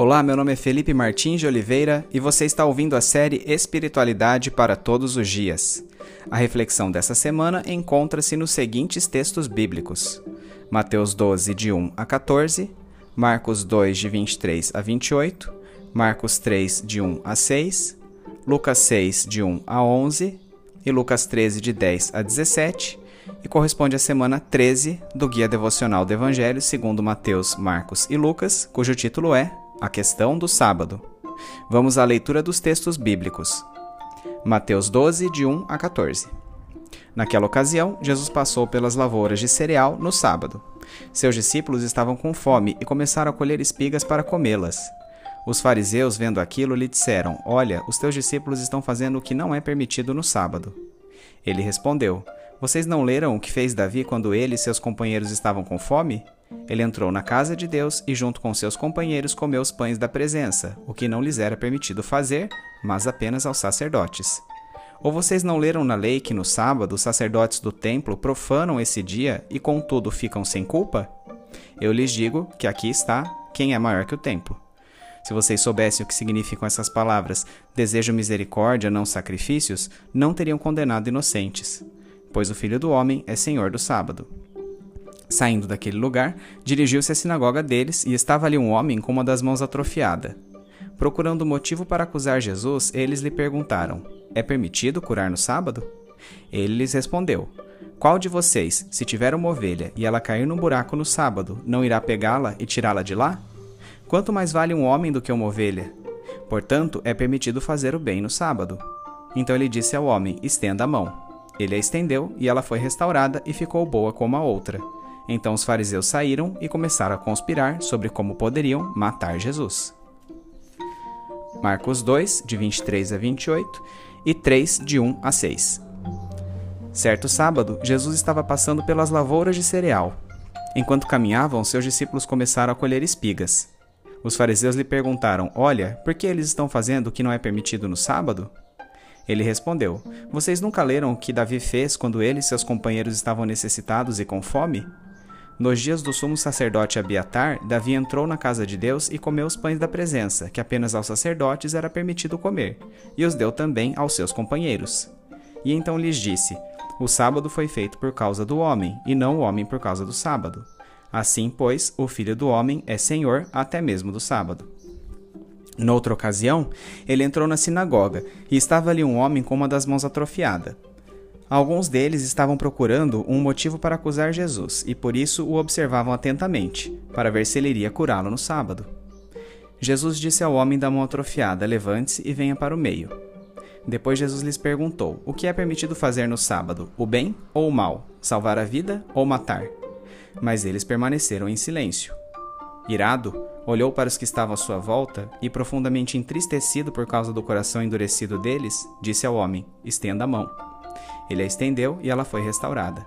Olá, meu nome é Felipe Martins de Oliveira e você está ouvindo a série Espiritualidade para Todos os Dias. A reflexão dessa semana encontra-se nos seguintes textos bíblicos: Mateus 12, de 1 a 14, Marcos 2, de 23 a 28, Marcos 3, de 1 a 6, Lucas 6, de 1 a 11 e Lucas 13, de 10 a 17, e corresponde à semana 13 do Guia Devocional do Evangelho segundo Mateus, Marcos e Lucas, cujo título é A Questão do Sábado. Vamos à leitura dos textos bíblicos. Mateus 12, de 1 a 14. Naquela ocasião, Jesus passou pelas lavouras de cereal no sábado. Seus discípulos estavam com fome e começaram a colher espigas para comê-las. Os fariseus, vendo aquilo, lhe disseram: Olha, os teus discípulos estão fazendo o que não é permitido no sábado. Ele respondeu: Vocês não leram o que fez Davi quando ele e seus companheiros estavam com fome? Ele entrou na casa de Deus e, junto com seus companheiros, comeu os pães da presença, o que não lhes era permitido fazer, mas apenas aos sacerdotes. Ou vocês não leram na lei que no sábado os sacerdotes do templo profanam esse dia e, contudo, ficam sem culpa? Eu lhes digo que aqui está quem é maior que o templo. Se vocês soubessem o que significam essas palavras, desejo misericórdia, não sacrifícios, não teriam condenado inocentes, pois o Filho do Homem é Senhor do sábado. Saindo daquele lugar, dirigiu-se à sinagoga deles e estava ali um homem com uma das mãos atrofiada. Procurando motivo para acusar Jesus, eles lhe perguntaram: É permitido curar no sábado? Ele lhes respondeu: Qual de vocês, se tiver uma ovelha e ela cair num buraco no sábado, não irá pegá-la e tirá-la de lá? Quanto mais vale um homem do que uma ovelha? Portanto, é permitido fazer o bem no sábado. Então ele disse ao homem: Estenda a mão. Ele a estendeu e ela foi restaurada e ficou boa como a outra. Então os fariseus saíram e começaram a conspirar sobre como poderiam matar Jesus. Marcos 2, de 23 a 28 e 3, de 1 a 6. Certo sábado, Jesus estava passando pelas lavouras de cereal. Enquanto caminhavam, seus discípulos começaram a colher espigas. Os fariseus lhe perguntaram: Olha, por que eles estão fazendo o que não é permitido no sábado? Ele respondeu: Vocês nunca leram o que Davi fez quando ele e seus companheiros estavam necessitados e com fome? Nos dias do sumo sacerdote Abiatar, Davi entrou na casa de Deus e comeu os pães da presença, que apenas aos sacerdotes era permitido comer, e os deu também aos seus companheiros. E então lhes disse: O sábado foi feito por causa do homem, e não o homem por causa do sábado. Assim, pois, o Filho do Homem é Senhor até mesmo do sábado. Noutra ocasião, ele entrou na sinagoga e estava ali um homem com uma das mãos atrofiada. Alguns deles estavam procurando um motivo para acusar Jesus e por isso o observavam atentamente, para ver se ele iria curá-lo no sábado. Jesus disse ao homem da mão atrofiada: Levante-se e venha para o meio. Depois Jesus lhes perguntou: O que é permitido fazer no sábado, o bem ou o mal, salvar a vida ou matar? Mas eles permaneceram em silêncio. Irado, olhou para os que estavam à sua volta e, profundamente entristecido por causa do coração endurecido deles, disse ao homem: Estenda a mão. Ele a estendeu e ela foi restaurada.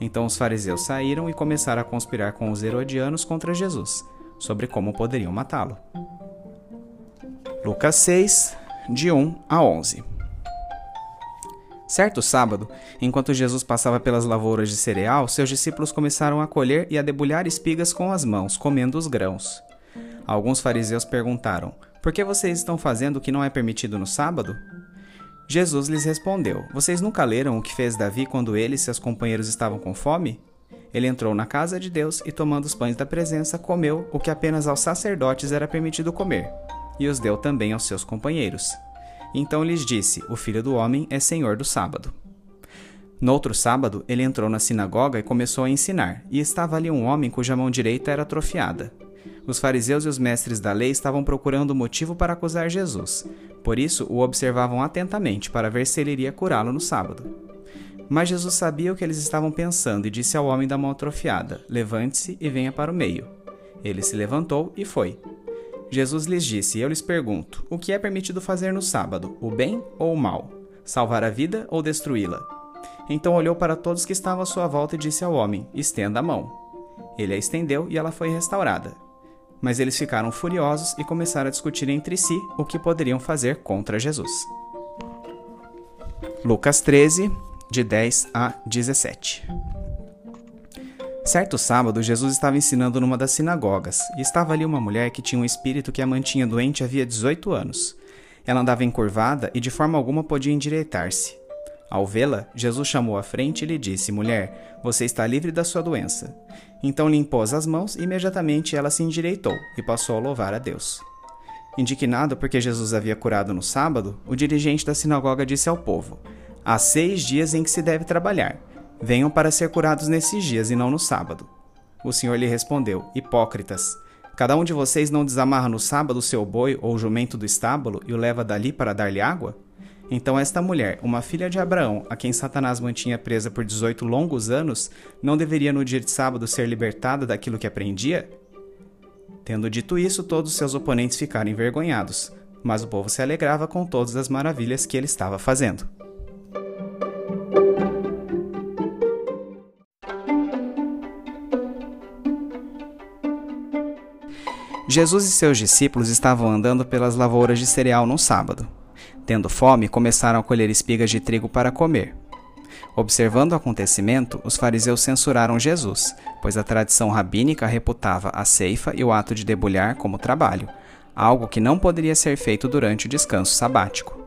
Então os fariseus saíram e começaram a conspirar com os herodianos contra Jesus, sobre como poderiam matá-lo. Lucas 6, de 1 a 11. Certo sábado, enquanto Jesus passava pelas lavouras de cereal, seus discípulos começaram a colher e a debulhar espigas com as mãos, comendo os grãos. Alguns fariseus perguntaram: Por que vocês estão fazendo o que não é permitido no sábado? Jesus lhes respondeu: Vocês nunca leram o que fez Davi quando ele e seus companheiros estavam com fome? Ele entrou na casa de Deus e, tomando os pães da presença, comeu o que apenas aos sacerdotes era permitido comer, e os deu também aos seus companheiros. Então lhes disse: O filho do homem é senhor do sábado. Noutro sábado, ele entrou na sinagoga e começou a ensinar, e estava ali um homem cuja mão direita era atrofiada. Os fariseus e os mestres da lei estavam procurando motivo para acusar Jesus, por isso o observavam atentamente para ver se ele iria curá-lo no sábado. Mas Jesus sabia o que eles estavam pensando e disse ao homem da mão atrofiada: Levante-se e venha para o meio. Ele se levantou e foi. Jesus lhes disse: Eu lhes pergunto: o que é permitido fazer no sábado, o bem ou o mal? Salvar a vida ou destruí-la? Então olhou para todos que estavam à sua volta e disse ao homem: Estenda a mão. Ele a estendeu e ela foi restaurada. Mas eles ficaram furiosos e começaram a discutir entre si o que poderiam fazer contra Jesus. Lucas 13, de 10 a 17. Certo sábado, Jesus estava ensinando numa das sinagogas, e estava ali uma mulher que tinha um espírito que a mantinha doente havia 18 anos. Ela andava encurvada e de forma alguma podia endireitar-se. Ao vê-la, Jesus chamou à frente e lhe disse: Mulher, você está livre da sua doença. Então lhe impôs as mãos e imediatamente ela se endireitou e passou a louvar a Deus. Indignado porque Jesus havia curado no sábado, o dirigente da sinagoga disse ao povo: Há seis dias em que se deve trabalhar. Venham para ser curados nesses dias e não no sábado. O Senhor lhe respondeu: Hipócritas! Cada um de vocês não desamarra no sábado o seu boi ou o jumento do estábulo e o leva dali para dar-lhe água? Então esta mulher, uma filha de Abraão, a quem Satanás mantinha presa por 18 longos anos, não deveria no dia de sábado ser libertada daquilo que aprendia? Tendo dito isso, todos seus oponentes ficaram envergonhados, mas o povo se alegrava com todas as maravilhas que ele estava fazendo. Jesus e seus discípulos estavam andando pelas lavouras de cereal num sábado. Tendo fome, começaram a colher espigas de trigo para comer. Observando o acontecimento, os fariseus censuraram Jesus, pois a tradição rabínica reputava a ceifa e o ato de debulhar como trabalho, algo que não poderia ser feito durante o descanso sabático.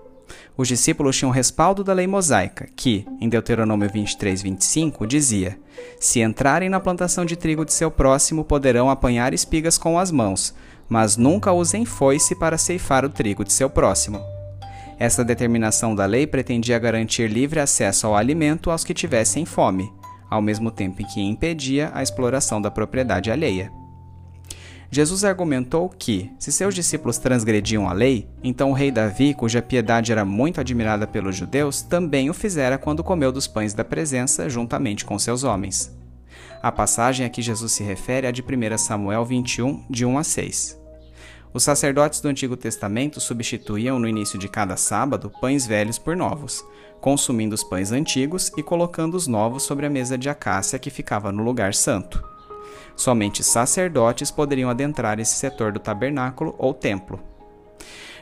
Os discípulos tinham respaldo da lei mosaica, que, em Deuteronômio 23, 25, dizia: Se entrarem na plantação de trigo de seu próximo, poderão apanhar espigas com as mãos, mas nunca usem foice para ceifar o trigo de seu próximo. Essa determinação da lei pretendia garantir livre acesso ao alimento aos que tivessem fome, ao mesmo tempo em que impedia a exploração da propriedade alheia. Jesus argumentou que, se seus discípulos transgrediam a lei, então o rei Davi, cuja piedade era muito admirada pelos judeus, também o fizera quando comeu dos pães da presença juntamente com seus homens. A passagem a que Jesus se refere é de 1 Samuel 21, de 1 a 6. Os sacerdotes do Antigo Testamento substituíam no início de cada sábado pães velhos por novos, consumindo os pães antigos e colocando os novos sobre a mesa de acácia que ficava no lugar santo. Somente sacerdotes poderiam adentrar esse setor do tabernáculo ou templo.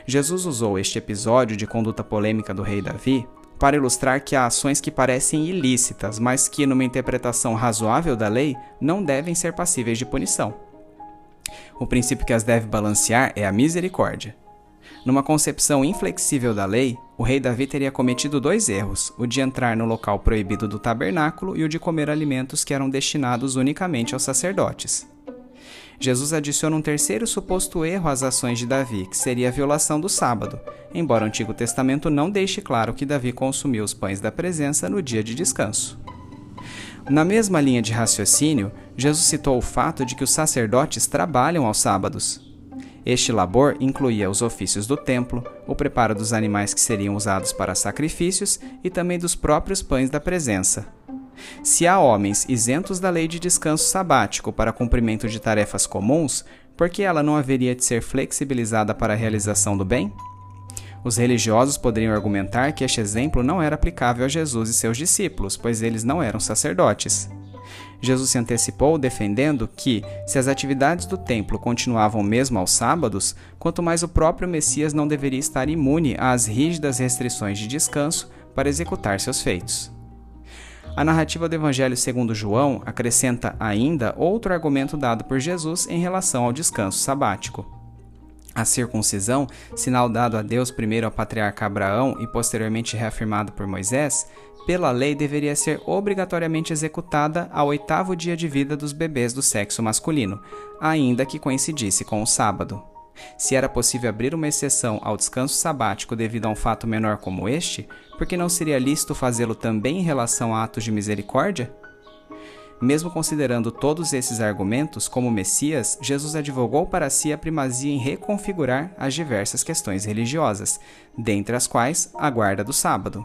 Jesus usou este episódio de conduta polêmica do rei Davi para ilustrar que há ações que parecem ilícitas, mas que, numa interpretação razoável da lei, não devem ser passíveis de punição. O princípio que as deve balancear é a misericórdia. Numa concepção inflexível da lei, o rei Davi teria cometido dois erros: o de entrar no local proibido do tabernáculo e o de comer alimentos que eram destinados unicamente aos sacerdotes. Jesus adiciona um terceiro suposto erro às ações de Davi, que seria a violação do sábado, embora o Antigo Testamento não deixe claro que Davi consumiu os pães da presença no dia de descanso. Na mesma linha de raciocínio, Jesus citou o fato de que os sacerdotes trabalham aos sábados. Este labor incluía os ofícios do templo, o preparo dos animais que seriam usados para sacrifícios e também dos próprios pães da presença. Se há homens isentos da lei de descanso sabático para cumprimento de tarefas comuns, por que ela não haveria de ser flexibilizada para a realização do bem? Os religiosos poderiam argumentar que este exemplo não era aplicável a Jesus e seus discípulos, pois eles não eram sacerdotes. Jesus se antecipou defendendo que, se as atividades do templo continuavam mesmo aos sábados, quanto mais o próprio Messias não deveria estar imune às rígidas restrições de descanso para executar seus feitos. A narrativa do Evangelho segundo João acrescenta ainda outro argumento dado por Jesus em relação ao descanso sabático. A circuncisão, sinal dado a Deus primeiro ao patriarca Abraão e posteriormente reafirmado por Moisés, pela lei deveria ser obrigatoriamente executada ao oitavo dia de vida dos bebês do sexo masculino, ainda que coincidisse com o sábado. Se era possível abrir uma exceção ao descanso sabático devido a um fato menor como este, por que não seria lícito fazê-lo também em relação a atos de misericórdia? Mesmo considerando todos esses argumentos, como Messias, Jesus advogou para si a primazia em reconfigurar as diversas questões religiosas, dentre as quais a guarda do sábado.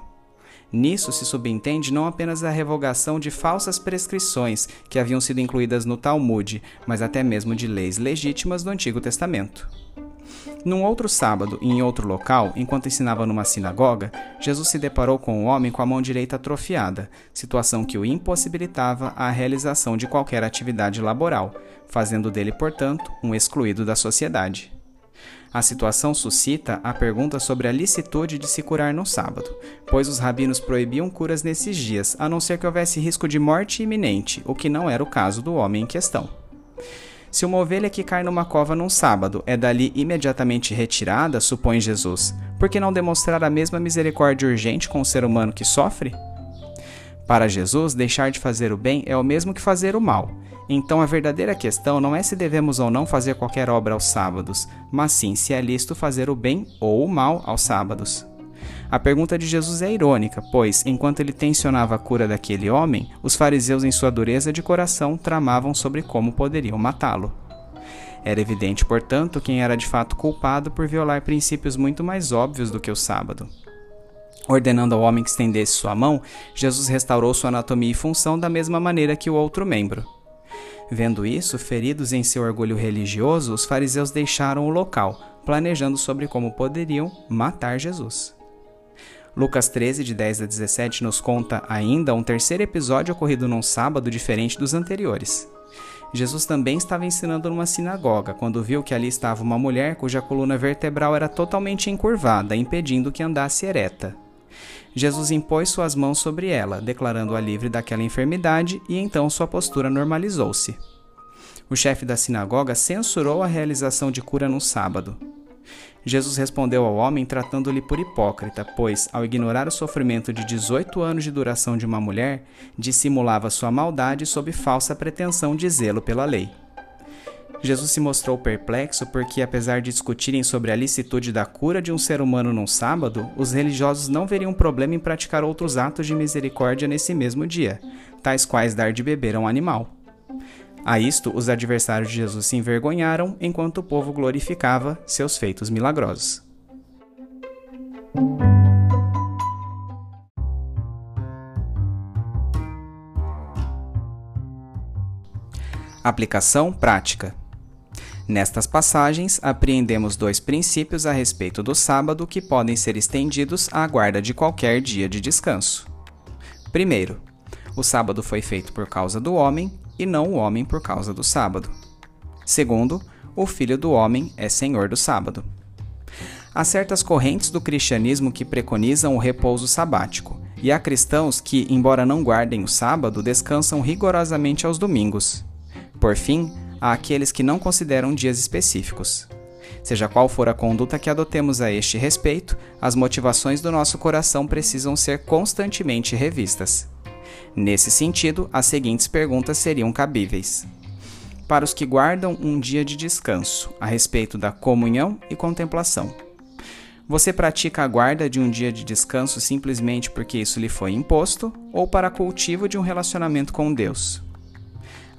Nisso se subentende não apenas a revogação de falsas prescrições que haviam sido incluídas no Talmud, mas até mesmo de leis legítimas do Antigo Testamento. Num outro sábado, em outro local, enquanto ensinava numa sinagoga, Jesus se deparou com um homem com a mão direita atrofiada, situação que o impossibilitava a realização de qualquer atividade laboral, fazendo dele, portanto, um excluído da sociedade. A situação suscita a pergunta sobre a licitude de se curar no sábado, pois os rabinos proibiam curas nesses dias, a não ser que houvesse risco de morte iminente, o que não era o caso do homem em questão. Se uma ovelha que cai numa cova num sábado é dali imediatamente retirada, supõe Jesus, por que não demonstrar a mesma misericórdia urgente com o ser humano que sofre? Para Jesus, deixar de fazer o bem é o mesmo que fazer o mal. Então a verdadeira questão não é se devemos ou não fazer qualquer obra aos sábados, mas sim se é lícito fazer o bem ou o mal aos sábados. A pergunta de Jesus é irônica, pois, enquanto ele tensionava a cura daquele homem, os fariseus, em sua dureza de coração, tramavam sobre como poderiam matá-lo. Era evidente, portanto, quem era de fato culpado por violar princípios muito mais óbvios do que o sábado. Ordenando ao homem que estendesse sua mão, Jesus restaurou sua anatomia e função da mesma maneira que o outro membro. Vendo isso, feridos em seu orgulho religioso, os fariseus deixaram o local, planejando sobre como poderiam matar Jesus. Lucas 13, de 10 a 17, nos conta ainda um terceiro episódio ocorrido num sábado diferente dos anteriores. Jesus também estava ensinando numa sinagoga quando viu que ali estava uma mulher cuja coluna vertebral era totalmente encurvada, impedindo que andasse ereta. Jesus impôs suas mãos sobre ela, declarando-a livre daquela enfermidade, e então sua postura normalizou-se. O chefe da sinagoga censurou a realização de cura no sábado. Jesus respondeu ao homem tratando-lhe por hipócrita, pois, ao ignorar o sofrimento de 18 anos de duração de uma mulher, dissimulava sua maldade sob falsa pretensão de zelo pela lei. Jesus se mostrou perplexo porque, apesar de discutirem sobre a licitude da cura de um ser humano num sábado, os religiosos não veriam problema em praticar outros atos de misericórdia nesse mesmo dia, tais quais dar de beber a um animal. A isto, os adversários de Jesus se envergonharam, enquanto o povo glorificava seus feitos milagrosos. Aplicação prática. Nestas passagens, apreendemos dois princípios a respeito do sábado que podem ser estendidos à guarda de qualquer dia de descanso. Primeiro, o sábado foi feito por causa do homem e não o homem por causa do sábado. Segundo, o Filho do Homem é Senhor do sábado. Há certas correntes do cristianismo que preconizam o repouso sabático, e há cristãos que, embora não guardem o sábado, descansam rigorosamente aos domingos. Por fim, há aqueles que não consideram dias específicos. Seja qual for a conduta que adotemos a este respeito, as motivações do nosso coração precisam ser constantemente revistas. Nesse sentido, as seguintes perguntas seriam cabíveis. Para os que guardam um dia de descanso, a respeito da comunhão e contemplação. Você pratica a guarda de um dia de descanso simplesmente porque isso lhe foi imposto ou para cultivo de um relacionamento com Deus?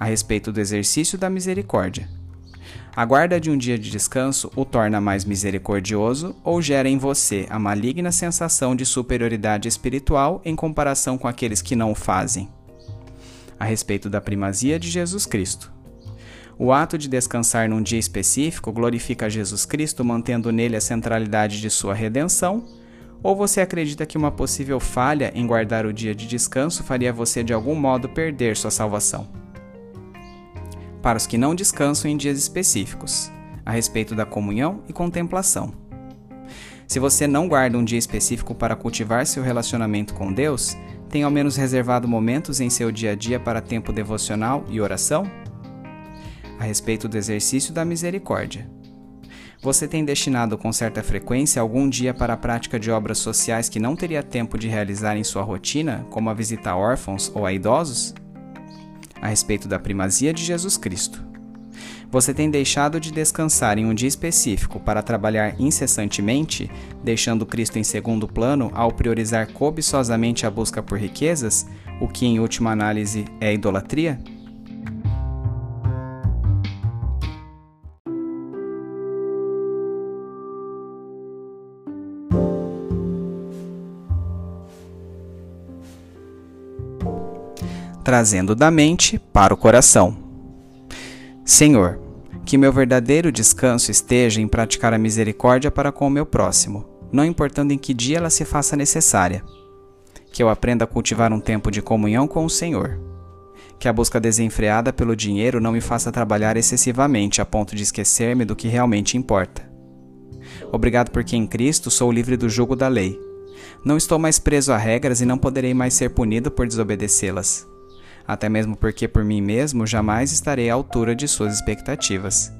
A respeito do exercício da misericórdia. A guarda de um dia de descanso o torna mais misericordioso ou gera em você a maligna sensação de superioridade espiritual em comparação com aqueles que não o fazem? A respeito da primazia de Jesus Cristo. O ato de descansar num dia específico glorifica Jesus Cristo, mantendo nele a centralidade de sua redenção? Ou você acredita que uma possível falha em guardar o dia de descanso faria você de algum modo perder sua salvação? Para os que não descansam em dias específicos, a respeito da comunhão e contemplação. Se você não guarda um dia específico para cultivar seu relacionamento com Deus, tem ao menos reservado momentos em seu dia a dia para tempo devocional e oração? A respeito do exercício da misericórdia. Você tem destinado com certa frequência algum dia para a prática de obras sociais que não teria tempo de realizar em sua rotina, como a visita a órfãos ou a idosos? A respeito da primazia de Jesus Cristo. Você tem deixado de descansar em um dia específico para trabalhar incessantemente, deixando Cristo em segundo plano ao priorizar cobiçosamente a busca por riquezas, o que em última análise é idolatria? Trazendo da mente para o coração. Senhor, que meu verdadeiro descanso esteja em praticar a misericórdia para com o meu próximo, não importando em que dia ela se faça necessária. Que eu aprenda a cultivar um tempo de comunhão com o Senhor. Que a busca desenfreada pelo dinheiro não me faça trabalhar excessivamente a ponto de esquecer-me do que realmente importa. Obrigado porque em Cristo sou livre do jugo da lei. Não estou mais preso a regras e não poderei mais ser punido por desobedecê-las. Até mesmo porque por mim mesmo jamais estarei à altura de suas expectativas.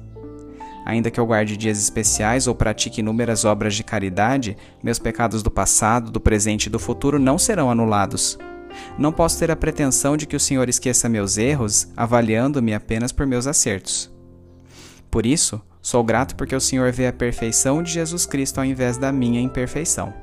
Ainda que eu guarde dias especiais ou pratique inúmeras obras de caridade, meus pecados do passado, do presente e do futuro não serão anulados. Não posso ter a pretensão de que o Senhor esqueça meus erros, avaliando-me apenas por meus acertos. Por isso, sou grato porque o Senhor vê a perfeição de Jesus Cristo ao invés da minha imperfeição.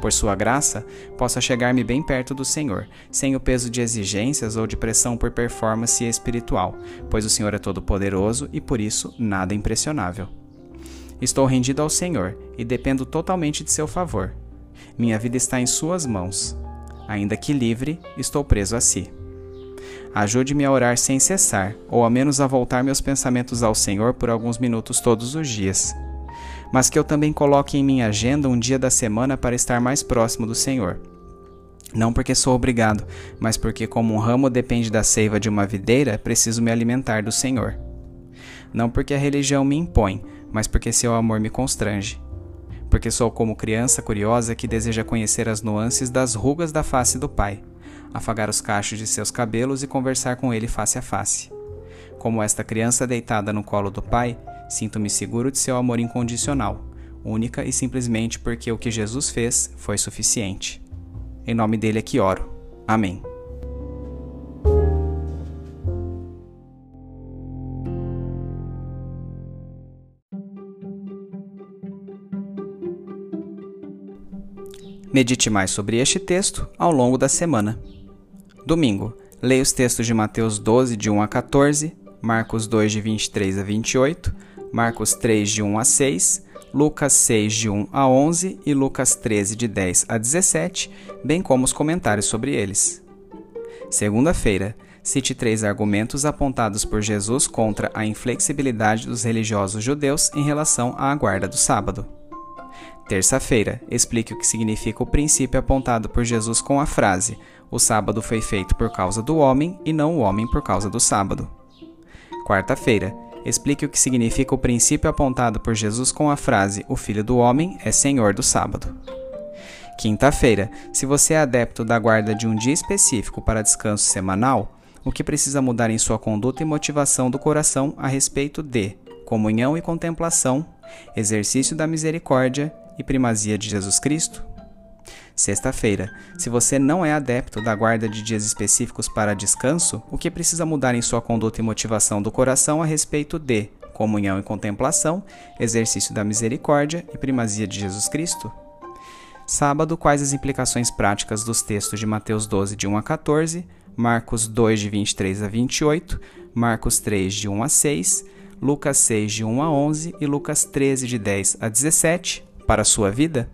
Por sua graça, possa chegar-me bem perto do Senhor, sem o peso de exigências ou de pressão por performance espiritual, pois o Senhor é todo-poderoso e por isso nada impressionável. Estou rendido ao Senhor e dependo totalmente de seu favor. Minha vida está em suas mãos. Ainda que livre, estou preso a si. Ajude-me a orar sem cessar, ou ao menos a voltar meus pensamentos ao Senhor por alguns minutos todos os dias mas que eu também coloque em minha agenda um dia da semana para estar mais próximo do Senhor. Não porque sou obrigado, mas porque, como um ramo depende da seiva de uma videira, preciso me alimentar do Senhor. Não porque a religião me impõe, mas porque seu amor me constrange. Porque sou como criança curiosa que deseja conhecer as nuances das rugas da face do Pai, afagar os cachos de seus cabelos e conversar com ele face a face. Como esta criança deitada no colo do Pai, Sinto-me seguro de seu amor incondicional, única e simplesmente porque o que Jesus fez foi suficiente. Em nome dele é que oro. Amém. Medite mais sobre este texto ao longo da semana. Domingo, leia os textos de Mateus 12, de 1 a 14, Marcos 2, de 23 a 28, Marcos 3, de 1 a 6, Lucas 6, de 1 a 11 e Lucas 13, de 10 a 17, bem como os comentários sobre eles. Segunda-feira, cite três argumentos apontados por Jesus contra a inflexibilidade dos religiosos judeus em relação à guarda do sábado. Terça-feira, explique o que significa o princípio apontado por Jesus com a frase: O sábado foi feito por causa do homem e não o homem por causa do sábado. Quarta-feira, explique o que significa o princípio apontado por Jesus com a frase: O Filho do Homem é Senhor do sábado. Quinta-feira, se você é adepto da guarda de um dia específico para descanso semanal, o que precisa mudar em sua conduta e motivação do coração a respeito de comunhão e contemplação, exercício da misericórdia e primazia de Jesus Cristo? Sexta-feira. Se você não é adepto da guarda de dias específicos para descanso, o que precisa mudar em sua conduta e motivação do coração a respeito de comunhão e contemplação, exercício da misericórdia e primazia de Jesus Cristo? Sábado, quais as implicações práticas dos textos de Mateus 12, de 1 a 14, Marcos 2, de 23 a 28, Marcos 3, de 1 a 6, Lucas 6, de 1 a 11 e Lucas 13, de 10 a 17, para a sua vida?